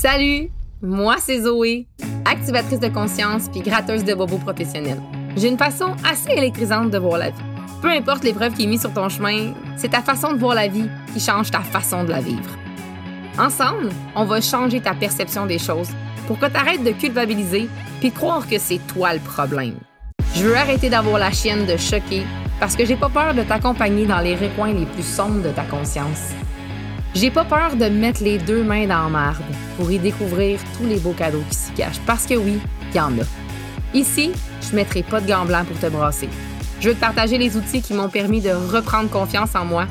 Salut, moi c'est Zoé, activatrice de conscience puis gratteuse de bobos professionnels. J'ai une façon assez électrisante de voir la vie. Peu importe l'épreuve qui est mise sur ton chemin, c'est ta façon de voir la vie qui change ta façon de la vivre. Ensemble, on va changer ta perception des choses pour que tu arrêtes de culpabiliser puis croire que c'est toi le problème. Je veux arrêter d'avoir la chienne de choquer parce que j'ai pas peur de t'accompagner dans les recoins les plus sombres de ta conscience. J'ai pas peur de mettre les deux mains dans la marde pour y découvrir tous les beaux cadeaux qui s'y cachent parce que oui, il y en a. Ici, je mettrai pas de gants blancs pour te brasser. Je veux te partager les outils qui m'ont permis de reprendre confiance en moi,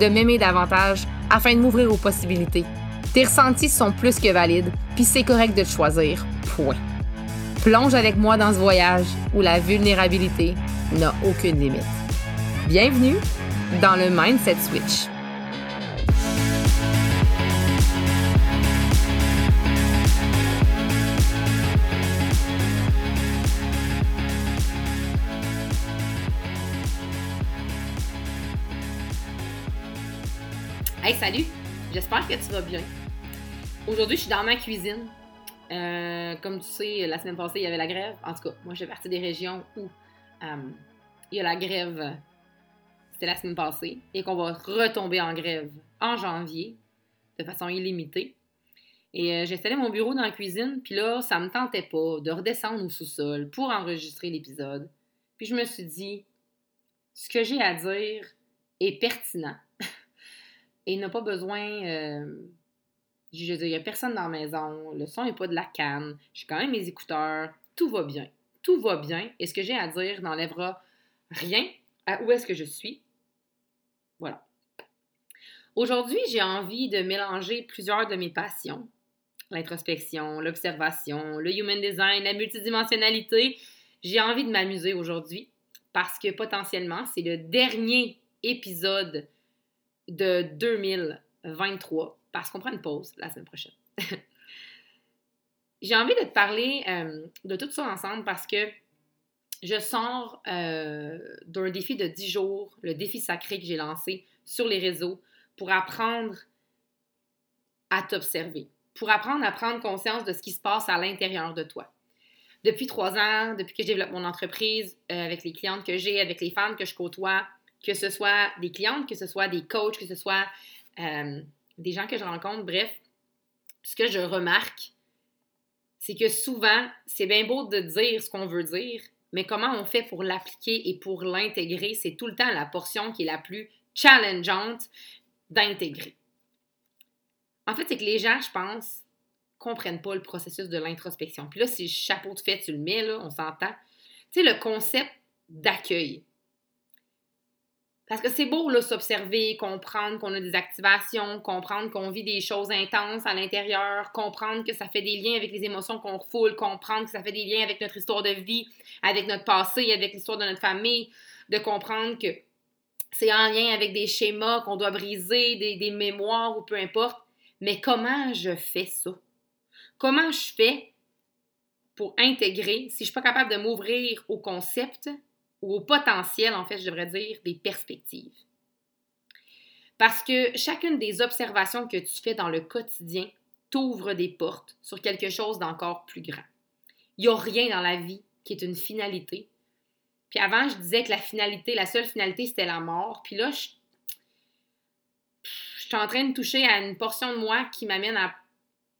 de m'aimer davantage afin de m'ouvrir aux possibilités. Tes ressentis sont plus que valides, puis c'est correct de te choisir. Point. Plonge avec moi dans ce voyage où la vulnérabilité n'a aucune limite. Bienvenue dans le Mindset Switch. Hey, salut! J'espère que tu vas bien. Aujourd'hui, je suis dans ma cuisine. Euh, comme tu sais, la semaine passée, il y avait la grève. En tout cas, moi, je fais partie des régions où euh, il y a la grève. C'était la semaine passée. Et qu'on va retomber en grève en janvier, de façon illimitée. Et euh, j'ai installé mon bureau dans la cuisine. Puis là, ça me tentait pas de redescendre au sous-sol pour enregistrer l'épisode. Puis je me suis dit, ce que j'ai à dire est pertinent et n'a pas besoin. Euh, je veux dire, il n'y a personne dans la maison, le son n'est pas de la canne, j'ai quand même mes écouteurs, tout va bien. Tout va bien et ce que j'ai à dire n'enlèvera rien à où est-ce que je suis. Voilà. Aujourd'hui, j'ai envie de mélanger plusieurs de mes passions l'introspection, l'observation, le human design, la multidimensionnalité. J'ai envie de m'amuser aujourd'hui parce que potentiellement, c'est le dernier épisode de 2023 parce qu'on prend une pause la semaine prochaine. J'ai envie de te parler euh, de tout ça ensemble parce que je sors euh, d'un défi de 10 jours, le défi sacré que j'ai lancé sur les réseaux pour apprendre à t'observer, pour apprendre à prendre conscience de ce qui se passe à l'intérieur de toi. Depuis trois ans, depuis que je développe mon entreprise, euh, avec les clientes que j'ai, avec les femmes que je côtoie, que ce soit des clientes, que ce soit des coachs, que ce soit euh, des gens que je rencontre, bref, ce que je remarque, c'est que souvent, c'est bien beau de dire ce qu'on veut dire, mais comment on fait pour l'appliquer et pour l'intégrer, c'est tout le temps la portion qui est la plus challengeante d'intégrer. En fait, c'est que les gens, je pense, comprennent pas le processus de l'introspection. Puis là, si chapeau de fait, tu le mets, là, on s'entend. Tu sais, le concept d'accueil. Parce que c'est beau, là, s'observer, comprendre qu'on a des activations, comprendre qu'on vit des choses intenses à l'intérieur, comprendre que ça fait des liens avec les émotions qu'on refoule, comprendre que ça fait des liens avec notre histoire de vie, avec notre passé, avec l'histoire de notre famille, de comprendre que c'est en lien avec des schémas qu'on doit briser, des, des mémoires ou peu importe. Mais comment je fais ça? Comment je fais pour intégrer, si je ne suis pas capable de m'ouvrir au concept, ou au potentiel, en fait, je devrais dire, des perspectives. Parce que chacune des observations que tu fais dans le quotidien t'ouvre des portes sur quelque chose d'encore plus grand. Il n'y a rien dans la vie qui est une finalité. Puis avant, je disais que la finalité, la seule finalité, c'était la mort. Puis là, je, je suis en train de toucher à une portion de moi qui m'amène à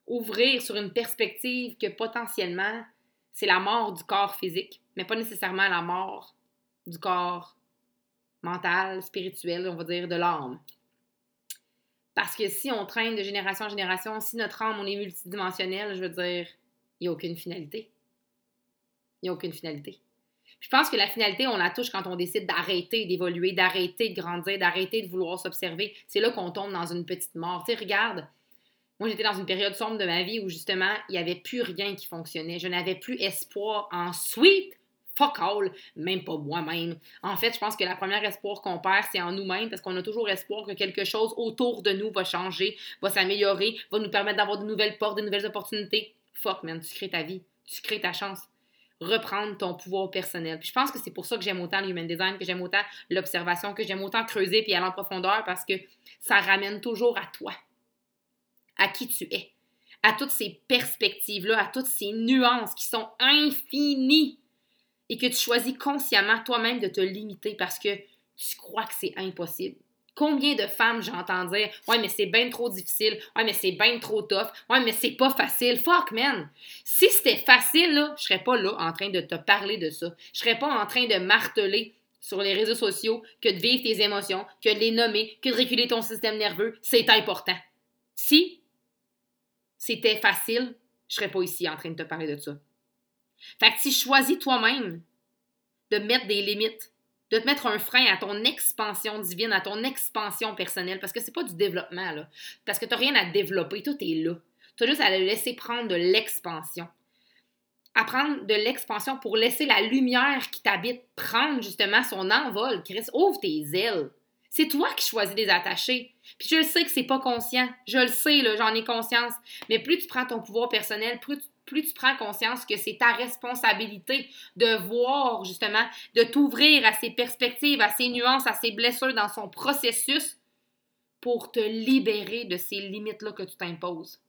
ouvrir sur une perspective que potentiellement, c'est la mort du corps physique, mais pas nécessairement la mort du corps mental, spirituel, on va dire, de l'âme. Parce que si on traîne de génération en génération, si notre âme, on est multidimensionnel, je veux dire, il n'y a aucune finalité. Il n'y a aucune finalité. Je pense que la finalité, on la touche quand on décide d'arrêter d'évoluer, d'arrêter de grandir, d'arrêter de vouloir s'observer. C'est là qu'on tombe dans une petite mort. Tu regarde, moi j'étais dans une période sombre de ma vie où justement, il n'y avait plus rien qui fonctionnait. Je n'avais plus espoir en suite fuck all, même pas moi-même. En fait, je pense que la première espoir qu'on perd, c'est en nous-mêmes parce qu'on a toujours espoir que quelque chose autour de nous va changer, va s'améliorer, va nous permettre d'avoir de nouvelles portes, de nouvelles opportunités. Fuck, man, tu crées ta vie, tu crées ta chance. Reprendre ton pouvoir personnel. Puis je pense que c'est pour ça que j'aime autant le human design, que j'aime autant l'observation, que j'aime autant creuser puis aller en profondeur parce que ça ramène toujours à toi, à qui tu es, à toutes ces perspectives-là, à toutes ces nuances qui sont infinies et que tu choisis consciemment toi-même de te limiter parce que tu crois que c'est impossible. Combien de femmes j'entends dire Ouais, mais c'est bien trop difficile. Ouais, mais c'est bien trop tough. Ouais, mais c'est pas facile. Fuck, man. Si c'était facile, là, je serais pas là en train de te parler de ça. Je serais pas en train de marteler sur les réseaux sociaux que de vivre tes émotions, que de les nommer, que de réguler ton système nerveux. C'est important. Si c'était facile, je serais pas ici en train de te parler de ça. Fait que si choisis toi-même de mettre des limites, de te mettre un frein à ton expansion divine, à ton expansion personnelle, parce que c'est pas du développement, là. Parce que tu n'as rien à développer, tout est là. Tu as juste à le laisser prendre de l'expansion. À prendre de l'expansion pour laisser la lumière qui t'habite prendre justement son envol. Chris, ouvre tes ailes. C'est toi qui choisis des attachés. Puis je le sais que c'est pas conscient. Je le sais, j'en ai conscience. Mais plus tu prends ton pouvoir personnel, plus tu, plus tu prends conscience que c'est ta responsabilité de voir justement, de t'ouvrir à ces perspectives, à ces nuances, à ces blessures dans son processus pour te libérer de ces limites-là que tu t'imposes.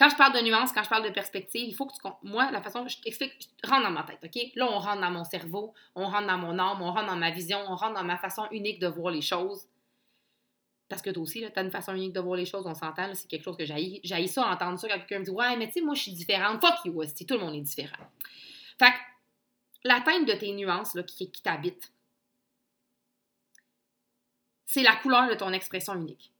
Quand je parle de nuances, quand je parle de perspective, il faut que tu. Moi, la façon que je t'explique, je rentre dans ma tête, OK? Là, on rentre dans mon cerveau, on rentre dans mon âme, on rentre dans ma vision, on rentre dans ma façon unique de voir les choses. Parce que toi aussi, tu as une façon unique de voir les choses, on s'entend, c'est quelque chose que j'ai J'ai ça, entendre ça quand quelqu'un me dit Ouais, mais tu sais, moi, je suis différente. Fuck you, aussi, tout le monde est différent. Fait que l'atteinte de tes nuances là, qui, qui t'habitent, c'est la couleur de ton expression unique.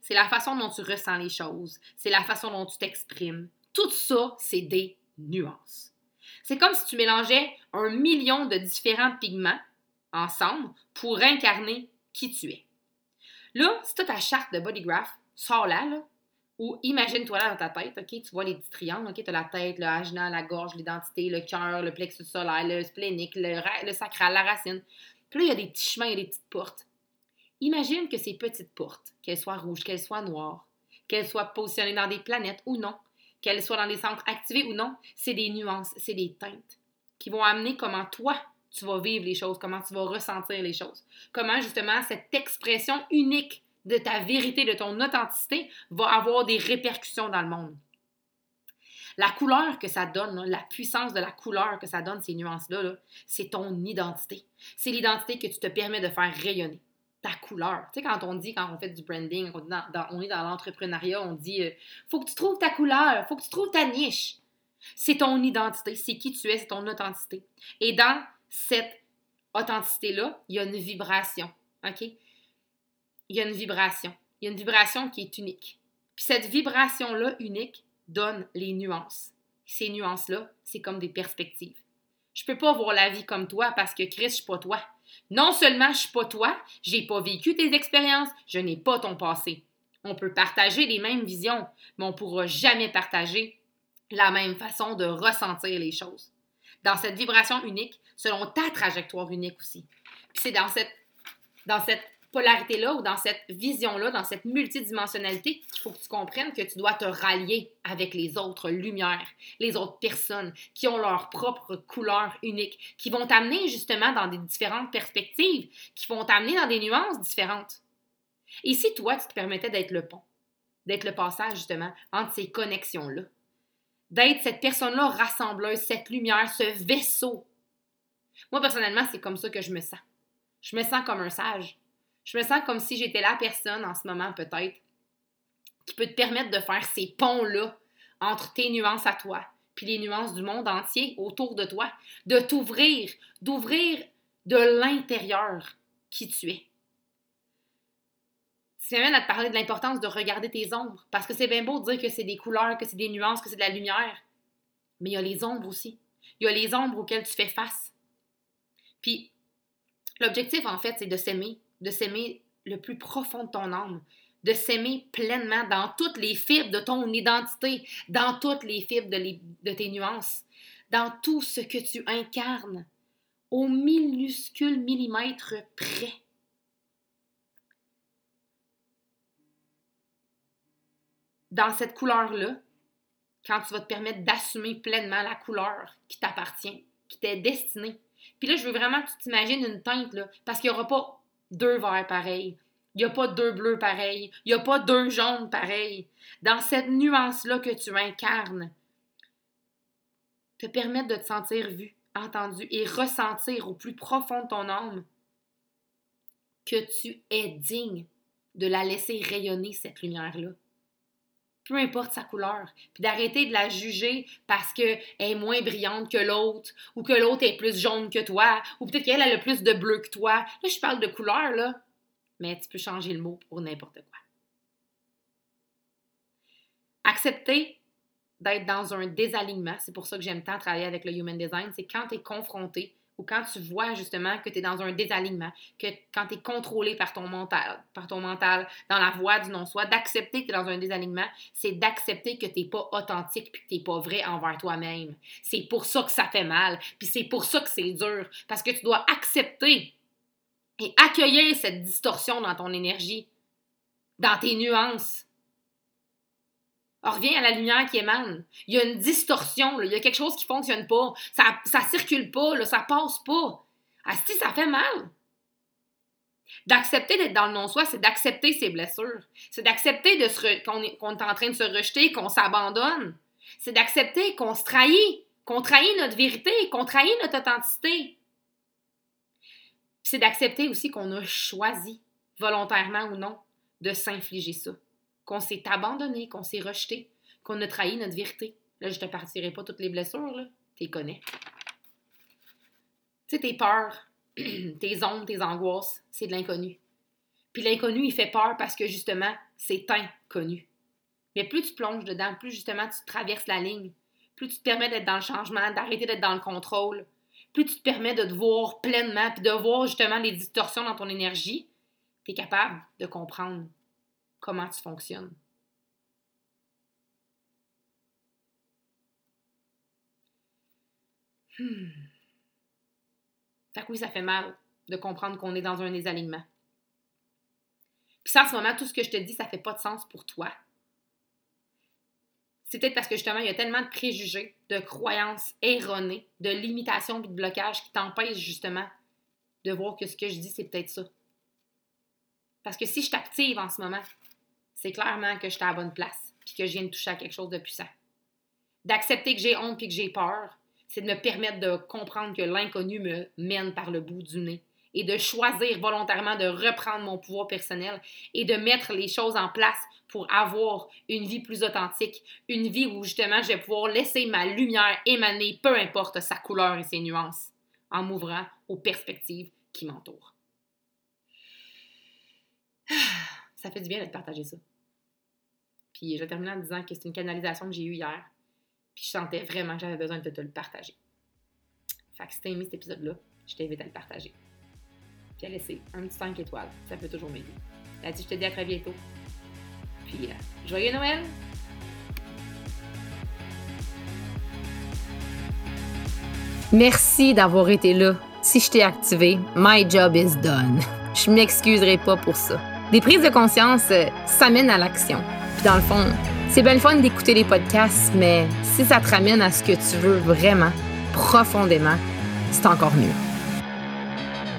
C'est la façon dont tu ressens les choses, c'est la façon dont tu t'exprimes. Tout ça, c'est des nuances. C'est comme si tu mélangeais un million de différents pigments ensemble pour incarner qui tu es. Là, si tu as ta charte de bodygraph, sors-la, là, ou imagine-toi là dans ta tête, OK? Tu vois les petits triangles, OK? Tu as la tête, le agina, la gorge, l'identité, le cœur, le plexus solaire, le splénique, le, le sacral, la racine. Puis là, il y a des petits chemins et des petites portes. Imagine que ces petites portes, qu'elles soient rouges, qu'elles soient noires, qu'elles soient positionnées dans des planètes ou non, qu'elles soient dans des centres activés ou non, c'est des nuances, c'est des teintes qui vont amener comment toi, tu vas vivre les choses, comment tu vas ressentir les choses, comment justement cette expression unique de ta vérité, de ton authenticité va avoir des répercussions dans le monde. La couleur que ça donne, la puissance de la couleur que ça donne, ces nuances-là, c'est ton identité. C'est l'identité que tu te permets de faire rayonner ta couleur. Tu sais, quand on dit, quand on fait du branding, on, est dans l'entrepreneuriat, on dit euh, faut que tu trouves ta couleur, faut que tu trouves ta niche. C'est ton identité, c'est qui tu es, c'est ton authenticité. Et dans cette authenticité-là, il y a une vibration. OK? Il y a une vibration. Il y a une vibration qui est unique. Puis cette vibration-là unique donne les nuances. Ces nuances-là, c'est comme des perspectives. Je peux pas voir la vie comme toi parce que Chris, je suis pas toi. Non seulement je suis pas toi, j'ai pas vécu tes expériences, je n'ai pas ton passé. On peut partager les mêmes visions, mais on ne pourra jamais partager la même façon de ressentir les choses. Dans cette vibration unique, selon ta trajectoire unique aussi. C'est dans cette polarité-là ou dans cette vision-là, dans cette multidimensionnalité, qu'il faut que tu comprennes que tu dois te rallier avec les autres lumières, les autres personnes qui ont leur propre couleur unique, qui vont t'amener justement dans des différentes perspectives, qui vont t'amener dans des nuances différentes. Et si toi, tu te permettais d'être le pont, d'être le passage justement entre ces connexions-là, d'être cette personne-là rassembleuse, cette lumière, ce vaisseau. Moi, personnellement, c'est comme ça que je me sens. Je me sens comme un sage. Je me sens comme si j'étais la personne en ce moment, peut-être, qui peut te permettre de faire ces ponts-là entre tes nuances à toi, puis les nuances du monde entier autour de toi, de t'ouvrir, d'ouvrir de l'intérieur qui tu es. C'est même à te parler de l'importance de regarder tes ombres, parce que c'est bien beau de dire que c'est des couleurs, que c'est des nuances, que c'est de la lumière, mais il y a les ombres aussi. Il y a les ombres auxquelles tu fais face. Puis, l'objectif, en fait, c'est de s'aimer, de s'aimer le plus profond de ton âme, de s'aimer pleinement dans toutes les fibres de ton identité, dans toutes les fibres de, tes nuances, dans tout ce que tu incarnes, au minuscule millimètre près. Dans cette couleur-là, quand tu vas te permettre d'assumer pleinement la couleur qui t'appartient, qui t'est destinée. Puis là, je veux vraiment que tu t'imagines une teinte, là, parce qu'il n'y aura pas deux verres pareils. Il n'y a pas deux bleus pareils. Il n'y a pas deux jaunes pareils. Dans cette nuance-là que tu incarnes, te permettre de te sentir vu, entendu et ressentir au plus profond de ton âme que tu es digne de la laisser rayonner, cette lumière-là. Peu importe sa couleur. Puis d'arrêter de la juger parce qu'elle est moins brillante que l'autre, ou que l'autre est plus jaune que toi, ou peut-être qu'elle a le plus de bleu que toi. Là, je parle de couleur, là. Mais tu peux changer le mot pour n'importe quoi. Accepter d'être dans un désalignement, c'est pour ça que j'aime tant travailler avec le Human Design, c'est quand tu es confronté ou quand tu vois justement que tu es dans un désalignement, que quand tu es contrôlé par ton mental, par ton mental, dans la voie du non-soi, d'accepter que tu es dans un désalignement, c'est d'accepter que tu n'es pas authentique puis que tu n'es pas vrai envers toi-même. C'est pour ça que ça fait mal, puis c'est pour ça que c'est dur, parce que tu dois accepter et accueillir cette distorsion dans ton énergie, dans tes nuances, reviens à la lumière qui émane. Il y a une distorsion, il y a quelque chose qui ne fonctionne pas. Ça ne circule pas, là, ça passe pas. Asti, ça fait mal. D'accepter d'être dans le non-soi, c'est d'accepter ses blessures. C'est d'accepter de qu'on est, est en train de se rejeter, qu'on s'abandonne. C'est d'accepter qu'on se trahit, qu'on trahit notre vérité, qu'on trahit notre authenticité. C'est d'accepter aussi qu'on a choisi, volontairement ou non, de s'infliger ça qu'on s'est abandonné, qu'on s'est rejeté, qu'on a trahi notre vérité. Là, je te partirai pas toutes les blessures, là. Tu connais. Tu sais, tes peurs, tes ondes, tes angoisses, c'est de l'inconnu. Puis l'inconnu, il fait peur parce que justement, c'est inconnu. Mais plus tu plonges dedans, plus justement tu traverses la ligne, plus tu te permets d'être dans le changement, d'arrêter d'être dans le contrôle, plus tu te permets de te voir pleinement, puis de voir justement les distorsions dans ton énergie, tu es capable de comprendre comment tu fonctionnes. Hmm. Fait que oui, ça fait mal de comprendre qu'on est dans un désalignement. Puis ça, en ce moment, tout ce que je te dis, ça fait pas de sens pour toi. C'est peut-être parce que justement, il y a tellement de préjugés, de croyances erronées, de limitations et de blocages qui t'empêchent justement de voir que ce que je dis, c'est peut-être ça. Parce que si je t'active en ce moment, c'est clairement que je suis à la bonne place, puis que je viens de toucher à quelque chose de puissant. D'accepter que j'ai honte puis que j'ai peur, c'est de me permettre de comprendre que l'inconnu me mène par le bout du nez et de choisir volontairement de reprendre mon pouvoir personnel et de mettre les choses en place pour avoir une vie plus authentique, une vie où justement je vais pouvoir laisser ma lumière émaner, peu importe sa couleur et ses nuances, en m'ouvrant aux perspectives qui m'entourent. ça fait du bien de partager ça. Puis je vais terminer en disant que c'est une canalisation que j'ai eue hier. Puis je sentais vraiment que j'avais besoin de te le partager. Fait que si t'as aimé cet épisode-là, je t'invite à le partager. Puis à laisser un petit 5 étoiles. Ça peut toujours m'aider. Là-dessus, je te dis à très bientôt. Puis, euh, joyeux Noël! Merci d'avoir été là. Si je t'ai activé, my job is done. Je m'excuserai pas pour ça. Des prises de conscience, euh, ça mène à l'action. Puis dans le fond, c'est bien le fun d'écouter les podcasts, mais si ça te ramène à ce que tu veux vraiment, profondément, c'est encore mieux.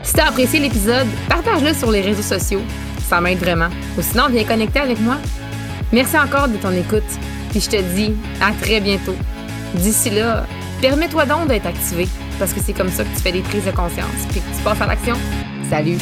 Si tu as apprécié l'épisode, partage-le sur les réseaux sociaux. Ça m'aide vraiment. Ou sinon, viens connecter avec moi. Merci encore de ton écoute. Puis je te dis à très bientôt. D'ici là, permets-toi donc d'être activé parce que c'est comme ça que tu fais des prises de conscience puis que tu passes à l'action. Salut!